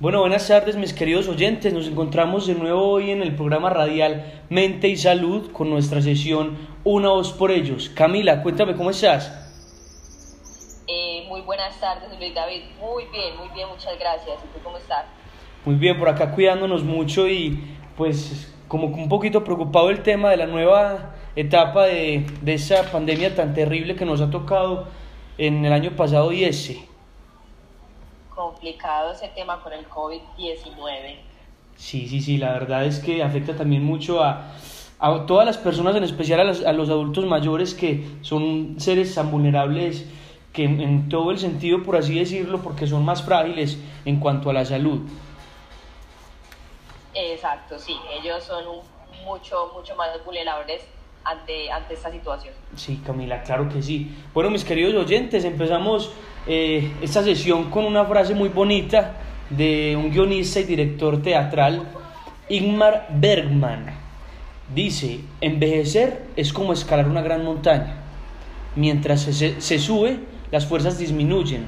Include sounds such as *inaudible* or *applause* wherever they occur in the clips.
Bueno, buenas tardes mis queridos oyentes. Nos encontramos de nuevo hoy en el programa radial Mente y Salud con nuestra sesión Una voz por ellos. Camila, cuéntame cómo estás. Eh, muy buenas tardes Luis David. Muy bien, muy bien, muchas gracias. ¿Y tú cómo estás? Muy bien, por acá cuidándonos mucho y pues como un poquito preocupado el tema de la nueva etapa de, de esa pandemia tan terrible que nos ha tocado en el año pasado y ese complicado ese tema con el COVID-19. Sí, sí, sí, la verdad es que afecta también mucho a, a todas las personas, en especial a los, a los, adultos mayores que son seres tan vulnerables que en, en, todo el sentido, por así decirlo, porque son más frágiles en cuanto a la salud. Exacto, sí, ellos son un, mucho, mucho más vulnerables ante, esta situación. Sí, Camila, claro que sí. Bueno, mis queridos oyentes, empezamos eh, esta sesión con una frase muy bonita de un guionista y director teatral, Ingmar Bergman. Dice, envejecer es como escalar una gran montaña. Mientras se, se sube, las fuerzas disminuyen,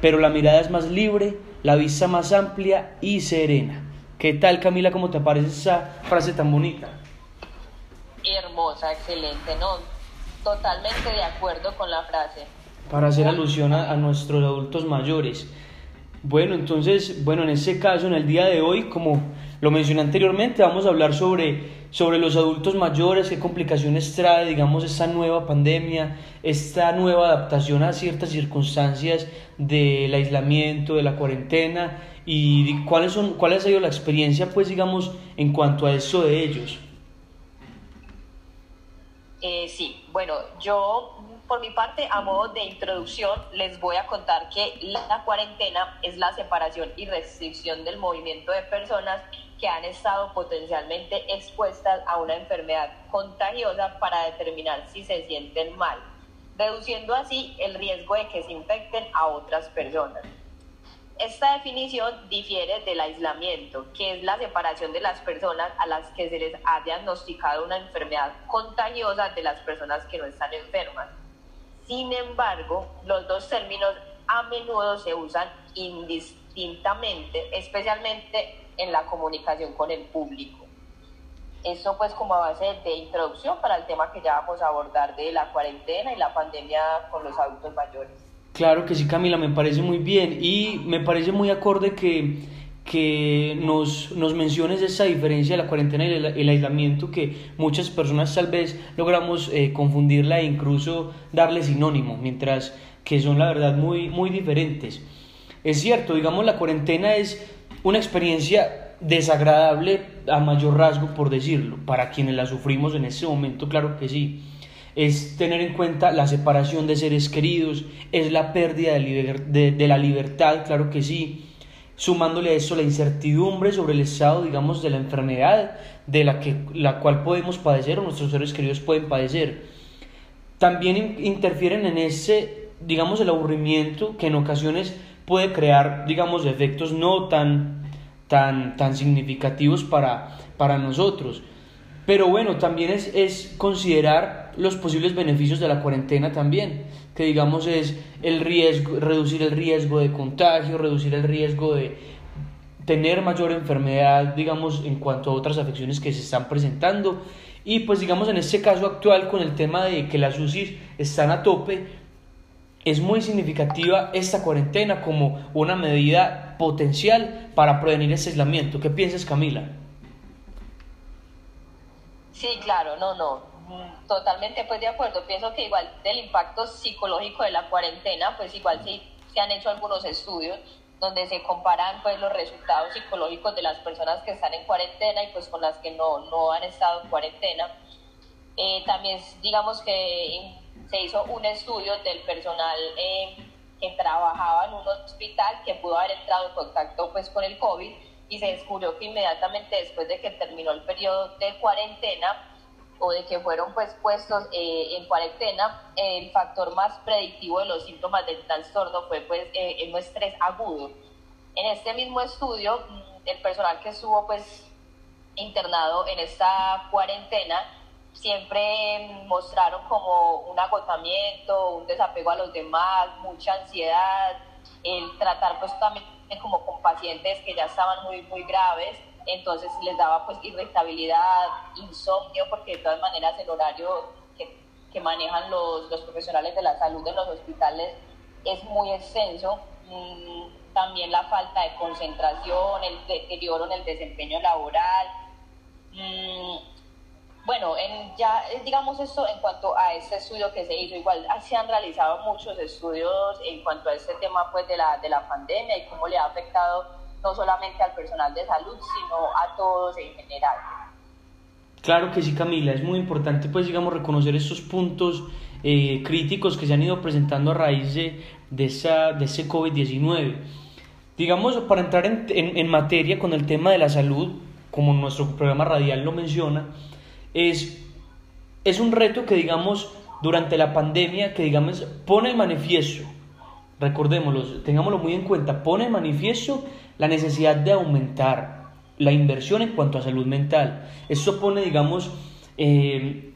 pero la mirada es más libre, la vista más amplia y serena. ¿Qué tal Camila, cómo te parece esa frase tan bonita? Hermosa, excelente, ¿no? Totalmente de acuerdo con la frase. Para hacer alusión a, nuestros adultos mayores. Bueno, entonces, bueno, en este caso, en el día de hoy, como lo mencioné anteriormente, vamos a hablar sobre, sobre los adultos mayores, qué complicaciones trae, digamos, esta nueva pandemia, esta nueva adaptación a ciertas circunstancias del aislamiento, de la cuarentena y cuáles son, cuál ha sido la experiencia, pues, digamos, en cuanto a eso de ellos. Eh, sí, bueno, yo por mi parte, a modo de introducción, les voy a contar que la cuarentena es la separación y restricción del movimiento de personas que han estado potencialmente expuestas a una enfermedad contagiosa para determinar si se sienten mal, reduciendo así el riesgo de que se infecten a otras personas. Esta definición difiere del aislamiento, que es la separación de las personas a las que se les ha diagnosticado una enfermedad contagiosa de las personas que no están enfermas. Sin embargo, los dos términos a menudo se usan indistintamente, especialmente en la comunicación con el público. Esto pues como base de introducción para el tema que ya vamos a abordar de la cuarentena y la pandemia con los adultos mayores. Claro que sí, Camila, me parece muy bien. Y me parece muy acorde que, que nos, nos menciones esa diferencia de la cuarentena y el, el aislamiento que muchas personas tal vez logramos eh, confundirla e incluso darle sinónimo, mientras que son la verdad muy, muy diferentes. Es cierto, digamos, la cuarentena es una experiencia desagradable a mayor rasgo, por decirlo, para quienes la sufrimos en ese momento, claro que sí es tener en cuenta la separación de seres queridos, es la pérdida de, de, de, la libertad, claro que sí, sumándole a eso la incertidumbre sobre el estado, digamos, de la enfermedad de la, que, la cual podemos padecer o nuestros seres queridos pueden padecer. También in interfieren en ese, digamos, el aburrimiento que en ocasiones puede crear, digamos, efectos no tan, tan, tan significativos para, para nosotros. Pero bueno, también es, es considerar los posibles beneficios de la cuarentena también, que digamos es el riesgo, reducir el riesgo de contagio, reducir el riesgo de tener mayor enfermedad, digamos, en cuanto a otras afecciones que se están presentando. Y pues digamos en este caso actual con el tema de que las UCI están a tope, es muy significativa esta cuarentena como una medida potencial para prevenir ese aislamiento. ¿Qué piensas, Camila? Sí, claro, no, no, totalmente pues de acuerdo. Pienso que igual del impacto psicológico de la cuarentena, pues igual sí se han hecho algunos estudios donde se comparan pues los resultados psicológicos de las personas que están en cuarentena y pues con las que no, no han estado en cuarentena. Eh, también digamos que se hizo un estudio del personal eh, que trabajaba en un hospital que pudo haber entrado en contacto pues con el COVID y se descubrió que inmediatamente después de que terminó el periodo de cuarentena o de que fueron pues puestos eh, en cuarentena, el factor más predictivo de los síntomas del trastorno fue pues eh, el estrés agudo. En este mismo estudio, el personal que estuvo pues internado en esta cuarentena siempre mostraron como un agotamiento, un desapego a los demás, mucha ansiedad, el tratar pues también como con pacientes que ya estaban muy, muy graves, entonces les daba pues irritabilidad, insomnio, porque de todas maneras el horario que, que manejan los, los, profesionales de la salud en los hospitales es muy extenso. Mm, también la falta de concentración, el deterioro en el desempeño laboral. Bueno, en, ya digamos esto en cuanto a este estudio que se hizo, igual se han realizado muchos estudios en cuanto a este tema pues de la, de la pandemia y cómo le ha afectado no solamente al personal de salud, sino a todos en general. Claro que sí, Camila, es muy importante pues digamos reconocer estos puntos eh, críticos que se han ido presentando a raíz de, de, esa, de ese COVID-19. Digamos, para entrar en, en, en materia con el tema de la salud, como nuestro programa radial lo menciona, es, es un reto que, digamos, durante la pandemia, que, digamos, pone en manifiesto, recordémoslo, tengámoslo muy en cuenta, pone en manifiesto la necesidad de aumentar la inversión en cuanto a salud mental. Esto pone, digamos, eh,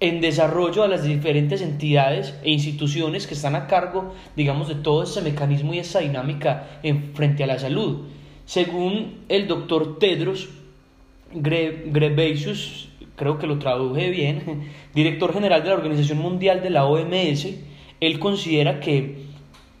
en desarrollo a las diferentes entidades e instituciones que están a cargo, digamos, de todo ese mecanismo y esa dinámica en frente a la salud. Según el doctor Tedros, Ghebreyesus, creo que lo traduje bien, *laughs* director general de la Organización Mundial de la OMS, él considera que,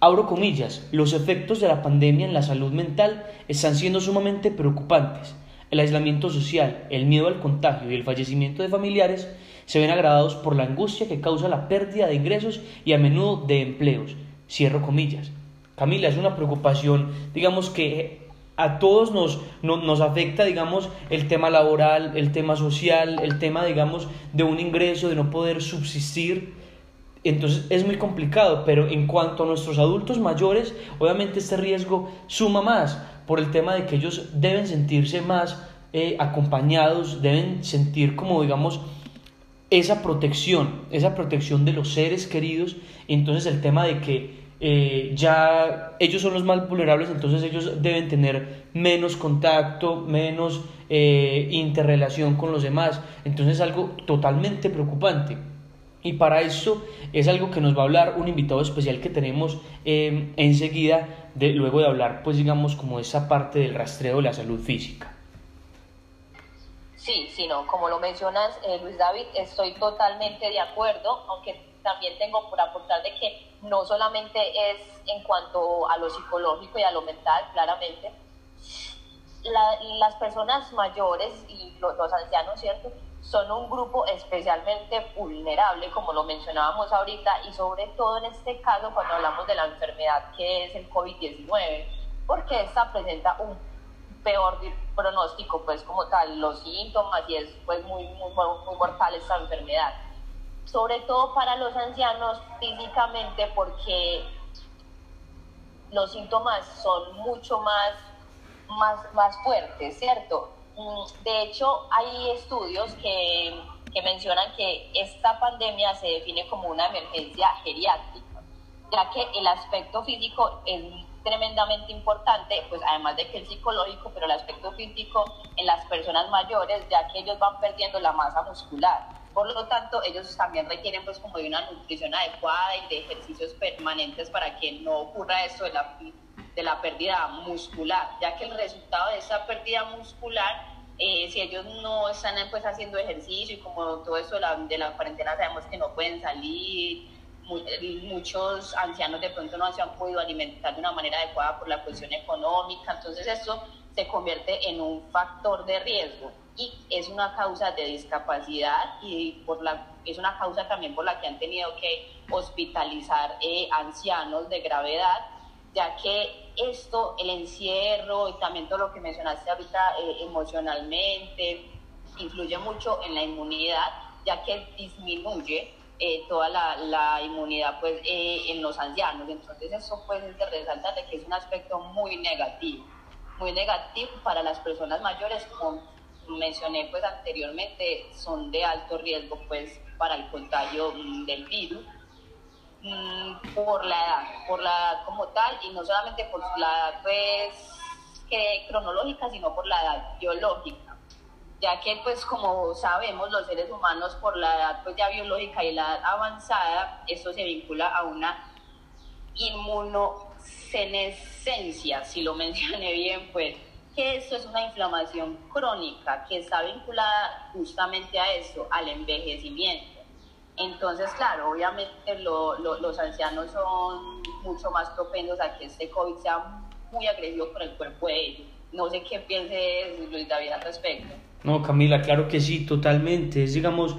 abro comillas, los efectos de la pandemia en la salud mental están siendo sumamente preocupantes. El aislamiento social, el miedo al contagio y el fallecimiento de familiares se ven agravados por la angustia que causa la pérdida de ingresos y a menudo de empleos. Cierro comillas. Camila, es una preocupación, digamos que a todos nos, nos afecta, digamos, el tema laboral, el tema social, el tema, digamos, de un ingreso, de no poder subsistir. Entonces es muy complicado, pero en cuanto a nuestros adultos mayores, obviamente este riesgo suma más por el tema de que ellos deben sentirse más eh, acompañados, deben sentir como, digamos, esa protección, esa protección de los seres queridos. Entonces el tema de que eh, ya ellos son los más vulnerables, entonces ellos deben tener menos contacto, menos eh, interrelación con los demás. Entonces es algo totalmente preocupante. Y para eso es algo que nos va a hablar un invitado especial que tenemos eh, enseguida, de, luego de hablar, pues digamos, como esa parte del rastreo de la salud física. Sí, sí, no, como lo mencionas, Luis David, estoy totalmente de acuerdo, aunque también tengo por aportar de que no solamente es en cuanto a lo psicológico y a lo mental, claramente, las personas mayores y los, los, ancianos, ¿cierto? Son un grupo especialmente vulnerable, como lo mencionábamos ahorita, y sobre todo en este caso cuando hablamos de la enfermedad que es el COVID-19, porque esta presenta un peor pronóstico, pues como tal, los síntomas y es pues muy, muy, muy mortal esta enfermedad sobre todo para los ancianos físicamente porque los síntomas son mucho más, más, más fuertes, ¿cierto? Mm, de hecho, hay estudios que, que mencionan que esta pandemia se define como una emergencia geriátrica, ya que el aspecto físico es tremendamente importante, pues además de que el psicológico, pero el aspecto físico en las personas mayores, ya que ellos van perdiendo la masa muscular por lo tanto, ellos también requieren pues como de una nutrición adecuada y de ejercicios permanentes para que no ocurra esto de la, de la pérdida muscular, ya que el resultado de esa pérdida muscular, eh, si ellos no están pues haciendo ejercicio y como todo eso de la, de la cuarentena sabemos que no pueden salir, muchos ancianos de pronto no se han podido alimentar de una manera adecuada por la cuestión económica, entonces eso se convierte en un factor de riesgo y es una causa de discapacidad y por la, es una causa también por la que han tenido que hospitalizar eh, ancianos de gravedad, ya que esto, el encierro y también todo lo que mencionaste ahorita eh, emocionalmente, influye mucho en la inmunidad, ya que disminuye eh, toda la, la, inmunidad pues, en los ancianos. Entonces eso puede resaltar de que es un aspecto muy negativo, muy negativo para las personas mayores con mencioné pues anteriormente son de alto riesgo pues para el contagio mm, del virus. Mm, por la edad, por la edad como tal y no solamente por la edad pues que cronológica sino por la edad biológica. Ya que pues como sabemos los seres humanos por la edad pues ya biológica y la edad avanzada esto se vincula a una inmuno en esencia, si lo mencioné bien, pues que esto es una inflamación crónica que está vinculada justamente a eso, al envejecimiento. Entonces, claro, obviamente los ancianos son mucho más propensos a que este COVID sea muy agresivo con el cuerpo de ellos. No sé qué piense Luis David al respecto. No, Camila, claro que sí, totalmente. Es, digamos,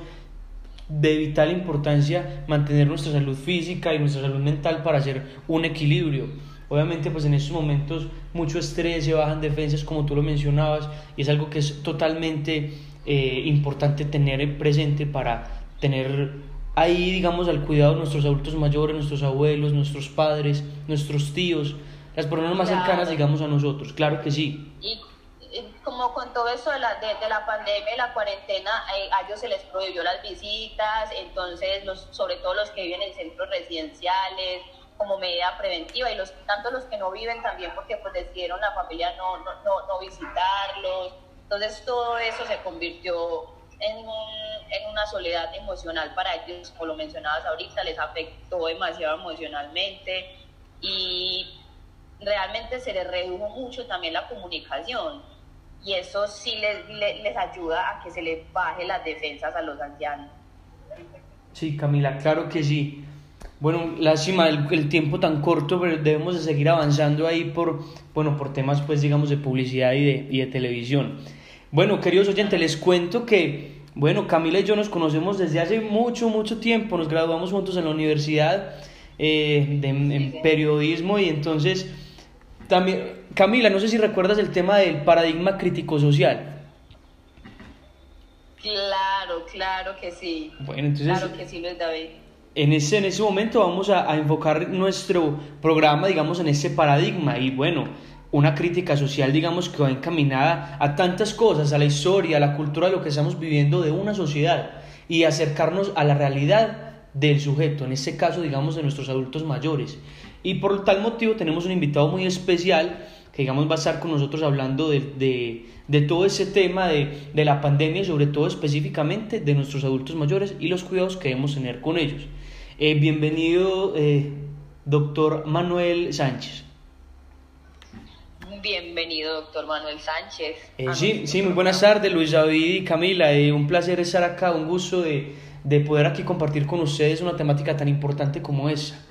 de vital importancia mantener nuestra salud física y nuestra salud mental para hacer un equilibrio. Obviamente, pues en estos momentos mucho estrés, se bajan defensas, como tú lo mencionabas, y es algo que es totalmente eh, importante tener presente para tener ahí, digamos, al cuidado de nuestros adultos mayores, nuestros abuelos, nuestros padres, nuestros tíos, las personas más cercanas, digamos, a nosotros. Claro que sí. Y como con todo eso de la, de, la pandemia y la cuarentena, eh, a ellos se les prohibió las visitas, entonces, los, sobre todo los que viven en centros residenciales, como medida preventiva, y los tanto los que no viven también porque pues decidieron la familia no, no, no, no visitarlos. Entonces, todo eso se convirtió en, en una soledad emocional para ellos, como lo mencionabas ahorita, les afectó demasiado emocionalmente y realmente se les redujo mucho también la comunicación y eso sí les, les, ayuda a que se les baje las defensas a los ancianos. Sí, Camila, claro que sí. Bueno, lástima el, el, tiempo tan corto, pero debemos de seguir avanzando ahí por, bueno, por temas, pues, digamos, de publicidad y de, y de televisión. Bueno, queridos oyentes, les cuento que, bueno, Camila y yo nos conocemos desde hace mucho, mucho tiempo. Nos graduamos juntos en la universidad eh, de, en periodismo y entonces también, Camila, no sé si recuerdas el tema del paradigma crítico social. Claro, claro que sí. Bueno, entonces. Claro que sí, Luis David. En ese, en ese momento vamos a, a enfocar nuestro programa, digamos, en ese paradigma. Y bueno, una crítica social, digamos, que va encaminada a tantas cosas, a la historia, a la cultura, a lo que estamos viviendo de una sociedad y acercarnos a la realidad del sujeto, en este caso, digamos, de nuestros adultos mayores. Y por tal motivo tenemos un invitado muy especial que digamos va a estar con nosotros hablando de, de, de todo ese tema de, de, la pandemia y sobre todo específicamente de nuestros adultos mayores y los cuidados que debemos tener con ellos. Eh, bienvenido, eh, doctor Manuel Sánchez. Bienvenido, doctor Manuel Sánchez. Eh, sí, sí, muy buenas tardes, Luis David y Camila. un placer estar acá, un gusto de, de poder aquí compartir con ustedes una temática tan importante como esa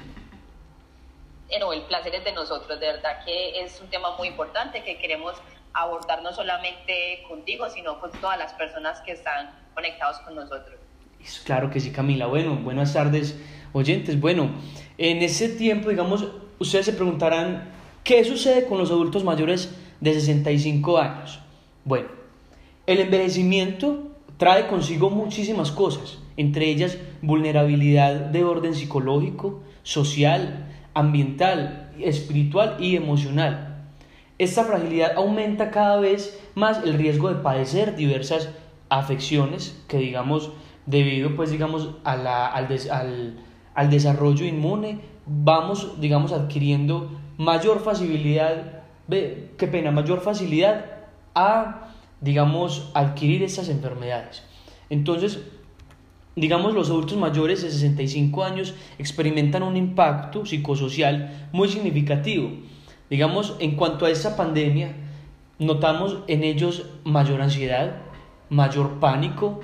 no, el placer es de nosotros, de verdad que es un tema muy importante que queremos abordar no solamente contigo, sino con todas las personas que están conectados con nosotros. Claro que sí, Camila. Bueno, buenas tardes, oyentes. Bueno, en ese tiempo, digamos, ustedes se preguntarán, ¿qué sucede con los adultos mayores de 65 años? Bueno, el envejecimiento trae consigo muchísimas cosas, entre ellas vulnerabilidad de orden psicológico, social, ambiental, espiritual y emocional. Esta fragilidad aumenta cada vez más el riesgo de padecer diversas afecciones que digamos debido pues digamos a la, al, al, al, desarrollo inmune vamos digamos adquiriendo mayor facilidad qué pena mayor facilidad a digamos adquirir estas enfermedades entonces Digamos, los adultos mayores de 65 años experimentan un impacto psicosocial muy significativo. Digamos, en cuanto a esa pandemia, notamos en ellos mayor ansiedad, mayor pánico,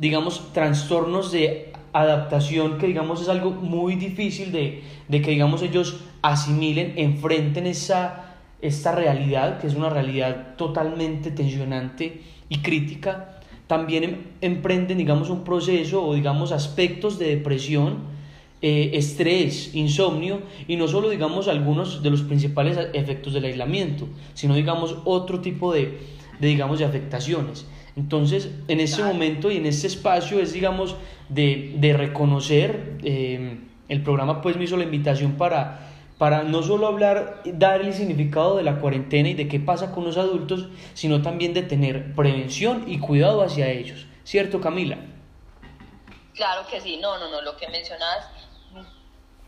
digamos, trastornos de adaptación que digamos es algo muy difícil de, de que digamos ellos asimilen, enfrenten esa, esta realidad, que es una realidad totalmente tensionante y crítica también em, emprenden, digamos, un proceso o, digamos, aspectos de depresión, eh, estrés, insomnio y no solo, digamos, algunos de los principales efectos del aislamiento, sino, digamos, otro tipo de, de digamos, de afectaciones. Entonces, en ese momento y en este espacio es, digamos, de, de reconocer, eh, el programa pues me hizo la invitación para para no solo hablar, dar el significado de la cuarentena y de qué pasa con los adultos, sino también de tener prevención y cuidado hacia ellos. ¿Cierto, Camila? Claro que sí, no, no, no, lo que mencionas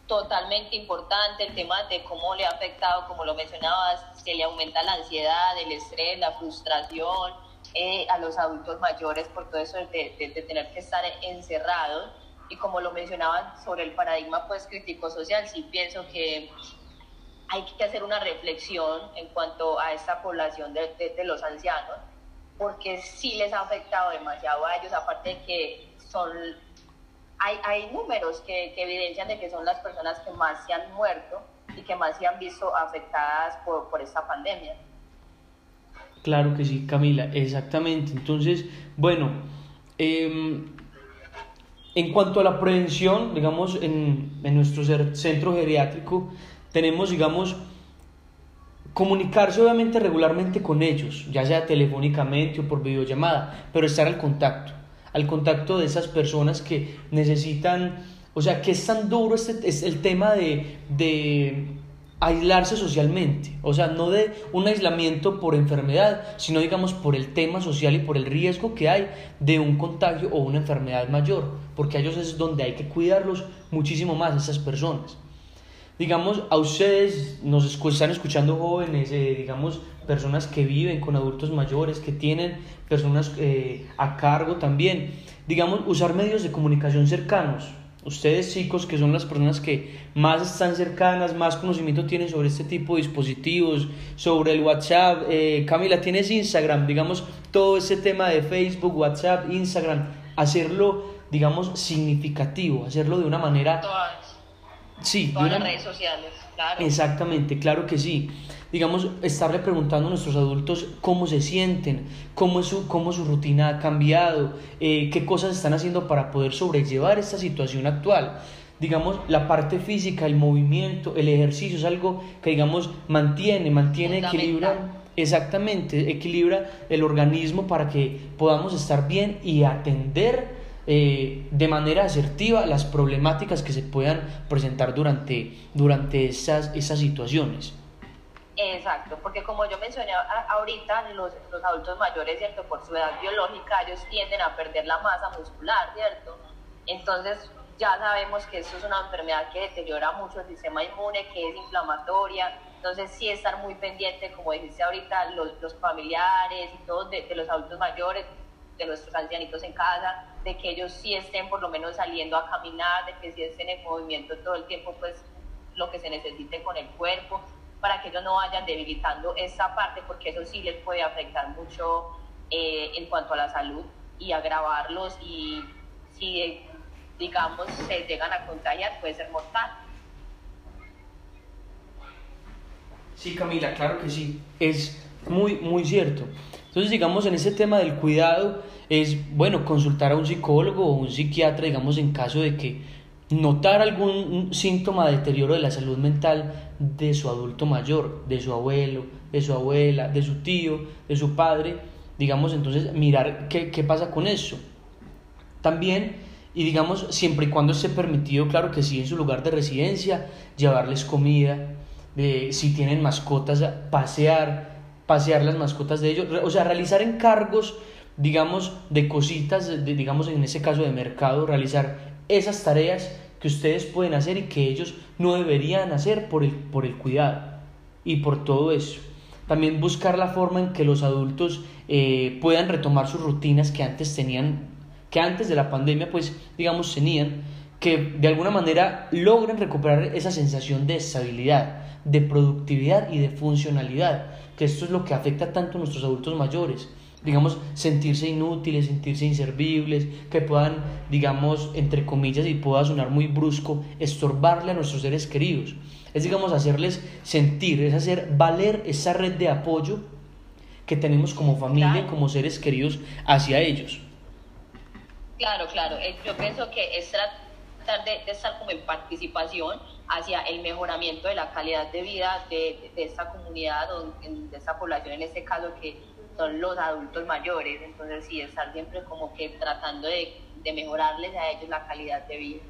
totalmente importante, el tema de cómo le ha afectado, como lo mencionabas, se le aumenta la ansiedad, el estrés, la frustración eh, a los adultos mayores por todo eso de, de, de tener que estar encerrados y como lo mencionaban sobre el paradigma pues crítico social, sí pienso que hay que hacer una reflexión en cuanto a esta población de, de, los ancianos, porque sí les ha afectado demasiado a ellos, aparte de que son, hay, hay números que, que, evidencian de que son las personas que más se han muerto y que más se han visto afectadas por, por esta pandemia. Claro que sí, Camila, exactamente. Entonces, bueno, eh, en cuanto a la prevención, digamos, en, en nuestro centro geriátrico, tenemos, digamos, comunicarse obviamente regularmente con ellos, ya sea telefónicamente o por videollamada, pero estar al contacto, al contacto de esas personas que necesitan, o sea, que es tan duro este, es el tema de, de aislarse socialmente, o sea, no de un aislamiento por enfermedad, sino digamos por el tema social y por el riesgo que hay de un contagio o una enfermedad mayor, porque a ellos es donde hay que cuidarlos muchísimo más, esas personas. Digamos, a ustedes nos están escuchando jóvenes, eh, digamos, personas que viven con adultos mayores, que tienen personas eh, a cargo también, digamos, usar medios de comunicación cercanos, Ustedes chicos, que son las personas que más están cercanas, más conocimiento tienen sobre este tipo de dispositivos, sobre el WhatsApp. Eh, Camila, tienes Instagram, digamos, todo ese tema de Facebook, WhatsApp, Instagram, hacerlo, digamos, significativo, hacerlo de una manera... Todas, sí, todas las redes sociales, claro. Exactamente, claro que sí digamos, estarle preguntando a nuestros adultos cómo se sienten, cómo, es su, cómo su rutina ha cambiado, eh, qué cosas están haciendo para poder sobrellevar esta situación actual. Digamos, la parte física, el movimiento, el ejercicio es algo que, digamos, mantiene, mantiene, equilibra. Exactamente, equilibra el organismo para que podamos estar bien y atender eh, de manera asertiva las problemáticas que se puedan presentar durante, durante esas, esas situaciones. Exacto, porque como yo mencioné ahorita, los, los, adultos mayores, ¿cierto? Por su edad biológica, ellos tienden a perder la masa muscular, ¿cierto? Entonces, ya sabemos que esto es una enfermedad que deteriora mucho el sistema inmune, que es inflamatoria. Entonces, sí estar muy pendiente, como dijiste ahorita, los, los familiares y todos de, de los adultos mayores, de nuestros ancianitos en casa, de que ellos sí estén por lo menos saliendo a caminar, de que sí estén en movimiento todo el tiempo, pues lo que se necesite con el cuerpo para que ellos no vayan debilitando esa parte, porque eso sí les puede afectar mucho eh, en cuanto a la salud y agravarlos y si, digamos, se llegan a contagiar, puede ser mortal. Sí, Camila, claro que sí, es muy, muy cierto. Entonces, digamos, en ese tema del cuidado, es bueno consultar a un psicólogo o un psiquiatra, digamos, en caso de que notar algún síntoma de deterioro de la salud mental de su adulto mayor, de su abuelo, de su abuela, de su tío, de su padre, digamos, entonces mirar qué, qué pasa con eso. También, y digamos, siempre y cuando esté permitido, claro que sí, en su lugar de residencia, llevarles comida, de, si tienen mascotas, pasear, pasear las mascotas de ellos, o sea, realizar encargos, digamos, de cositas, de, digamos, en ese caso de mercado, realizar esas tareas que ustedes pueden hacer y que ellos no deberían hacer por el, por el cuidado y por todo eso. También buscar la forma en que los adultos eh, puedan retomar sus rutinas que antes tenían, que antes de la pandemia, pues digamos, tenían, que de alguna manera logren recuperar esa sensación de estabilidad, de productividad y de funcionalidad, que esto es lo que afecta tanto a nuestros adultos mayores digamos, sentirse inútiles, sentirse inservibles, que puedan, digamos, entre comillas, y pueda sonar muy brusco, estorbarle a nuestros seres queridos. Es, digamos, hacerles sentir, es hacer valer esa red de apoyo que tenemos como familia, como seres queridos hacia ellos. Claro, claro. Eh, yo pienso que es tratar de, estar como en participación hacia el mejoramiento de la calidad de vida de, de esta comunidad, de esta población en este caso que son los adultos mayores, entonces sí, estar siempre como que tratando de, de mejorarles a ellos la calidad de vida.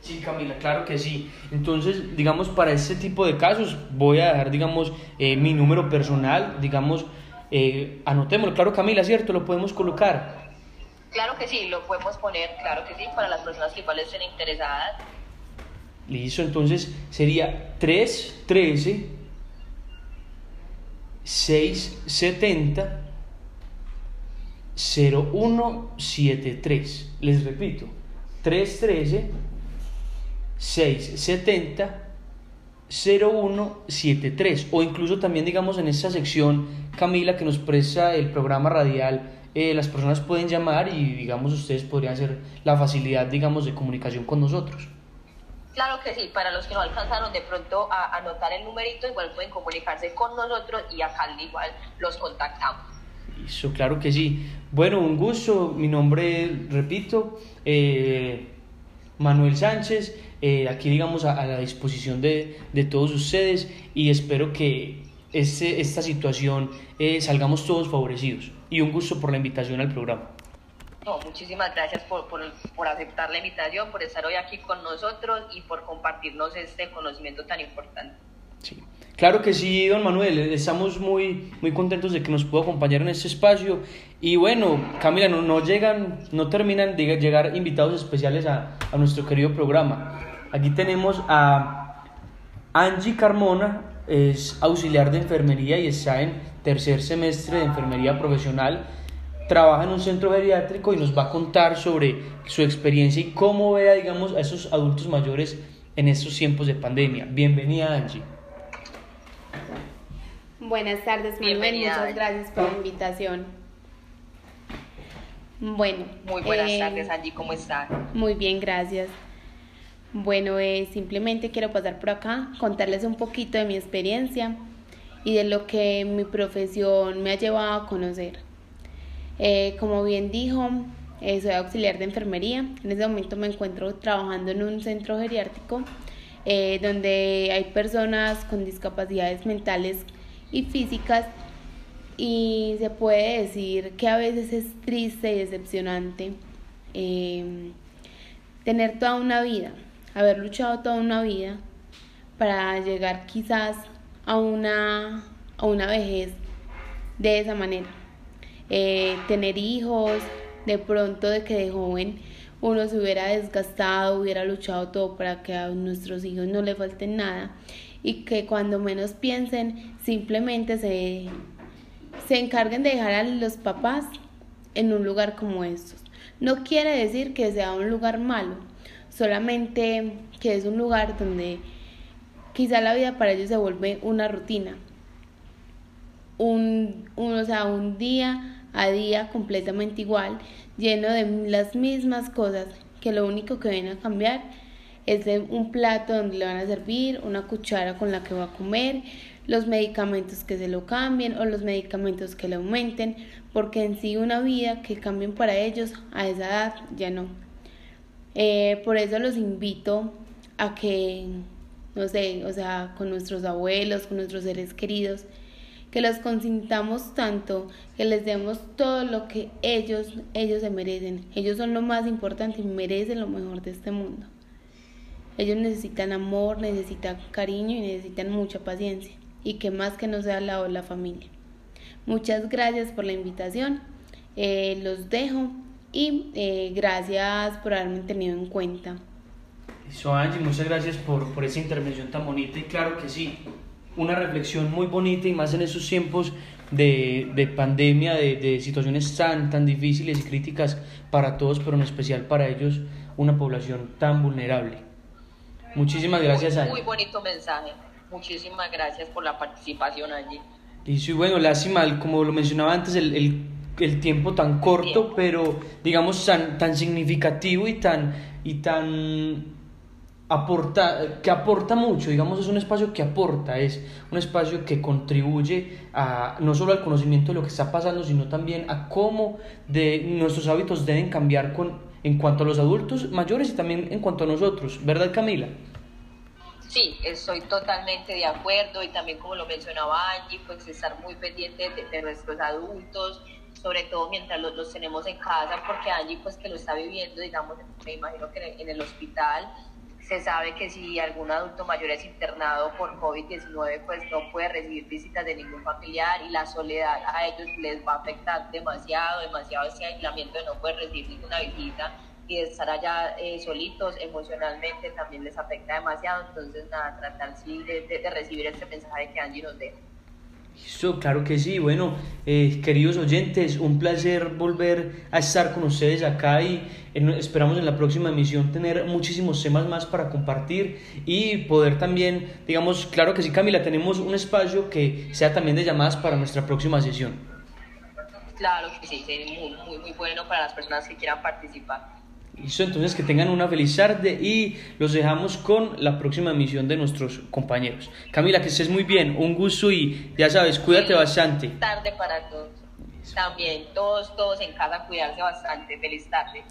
Sí, Camila, claro que sí. Entonces, digamos, para este tipo de casos voy a dejar, digamos, eh, mi número personal, digamos, eh, anotémoslo, claro, Camila, ¿cierto? Lo podemos colocar. Claro que sí, lo podemos poner, claro que sí, para las personas que igual estén interesadas. Listo, entonces sería 313 670 0173. Les repito, 313 670 0173 o incluso también digamos en esta sección Camila que nos presta el programa radial eh, las personas pueden llamar y digamos ustedes podrían hacer la facilidad digamos de comunicación con nosotros Claro que sí, para los que no alcanzaron de pronto a anotar el numerito, igual pueden comunicarse con nosotros y acá igual los contactamos. Eso, claro que sí. Bueno, un gusto. Mi nombre, repito, eh, Manuel Sánchez. Eh, aquí, digamos, a, la disposición de, de, todos ustedes y espero que este, esta situación eh, salgamos todos favorecidos. Y un gusto por la invitación al programa. No, muchísimas gracias por, por, por, aceptar la invitación, por estar hoy aquí con nosotros y por compartirnos este conocimiento tan importante. Sí. Claro que sí, don Manuel, estamos muy, muy contentos de que nos pueda acompañar en este espacio. Y bueno, Camila, no, no llegan, no terminan de llegar invitados especiales a, a nuestro querido programa. Aquí tenemos a Angie Carmona, es auxiliar de enfermería y está en tercer semestre de enfermería profesional trabaja en un centro geriátrico y nos va a contar sobre su experiencia y cómo vea, digamos, a esos adultos mayores en estos tiempos de pandemia. Bienvenida, Angie. Buenas tardes, Manuel. Muchas gracias por la invitación. Bueno. Muy buenas eh, tardes, Angie. ¿Cómo estás? Muy bien, gracias. Bueno, eh, simplemente quiero pasar por acá, contarles un poquito de mi experiencia y de lo que mi profesión me ha llevado a conocer. Eh, como bien dijo, eh, soy auxiliar de enfermería. En este momento me encuentro trabajando en un centro geriátrico donde hay personas con discapacidades mentales y físicas y se puede decir que a veces es triste y decepcionante tener toda una vida, haber luchado toda una vida para llegar quizás a una, a una vejez de esa manera. Eh, tener hijos, de pronto de que de joven uno se hubiera desgastado, hubiera luchado todo para que a nuestros hijos no le falten nada y que cuando menos piensen simplemente se, se encarguen de dejar a los papás en un lugar como estos. No quiere decir que sea un lugar malo, solamente que es un lugar donde quizá la vida para ellos se vuelve una rutina. Un, un, o sea, un día a día completamente igual, lleno de las mismas cosas, que lo único que viene a cambiar es un plato donde le van a servir, una cuchara con la que va a comer, los medicamentos que se lo cambien o los medicamentos que le aumenten, porque en sí una vida que cambien para ellos a esa edad ya no. Eh, por eso los invito a que, no sé, o sea, con nuestros abuelos, con nuestros seres queridos, que los consintamos tanto, que les demos todo lo que ellos, ellos se merecen. Ellos son lo más importante y merecen lo mejor de este mundo. Ellos necesitan amor, necesitan cariño y necesitan mucha paciencia. Y que más que no sea de la familia. Muchas gracias por la invitación. Eh, los dejo y eh, gracias por haberme tenido en cuenta. Eso, Angie, muchas gracias por, por esa intervención tan bonita y claro que sí, una reflexión muy bonita y más en esos tiempos de, de pandemia, de, de, situaciones tan, tan difíciles y críticas para todos, pero en especial para ellos, una población tan vulnerable. Muchísimas gracias, Muy, muy bonito mensaje. Muchísimas gracias por la participación allí. Y sí, bueno, lástima, como lo mencionaba antes, el, el, el tiempo tan corto, pero digamos tan, tan significativo y tan, y tan aporta, que aporta mucho, digamos, es un espacio que aporta, es un espacio que contribuye a, no solo al conocimiento de lo que está pasando, sino también a cómo de nuestros hábitos deben cambiar con, en cuanto a los adultos mayores y también en cuanto a nosotros, ¿verdad Camila? Sí, estoy totalmente de acuerdo y también como lo mencionaba Angie, pues estar muy pendiente de, nuestros adultos, sobre todo mientras los, los, tenemos en casa, porque Angie pues que lo está viviendo, digamos, me imagino que en el hospital, se sabe que si algún adulto mayor es internado por COVID-19, pues no puede recibir visitas de ningún familiar y la soledad a ellos les va a afectar demasiado, demasiado ese aislamiento de no poder recibir ninguna visita y estar allá eh, solitos emocionalmente también les afecta demasiado. Entonces, nada, tratar sí de, de, recibir este mensaje que Angie nos deja. Listo, claro que sí. Bueno, eh, queridos oyentes, un placer volver a estar con ustedes acá y en- esperamos en la próxima emisión tener muchísimos temas más para compartir y poder también, digamos, claro que sí, Camila, tenemos un espacio que sea también de llamadas para nuestra próxima sesión. Claro que sí, muy, muy, muy bueno para las personas que quieran participar. Listo, entonces que tengan una feliz tarde y los dejamos con la próxima emisión de nuestros compañeros. Camila, que estés muy bien, un gusto y ya sabes, cuídate bastante. Tarde para todos. También, todos, todos en casa, cuidarse bastante. Feliz tarde.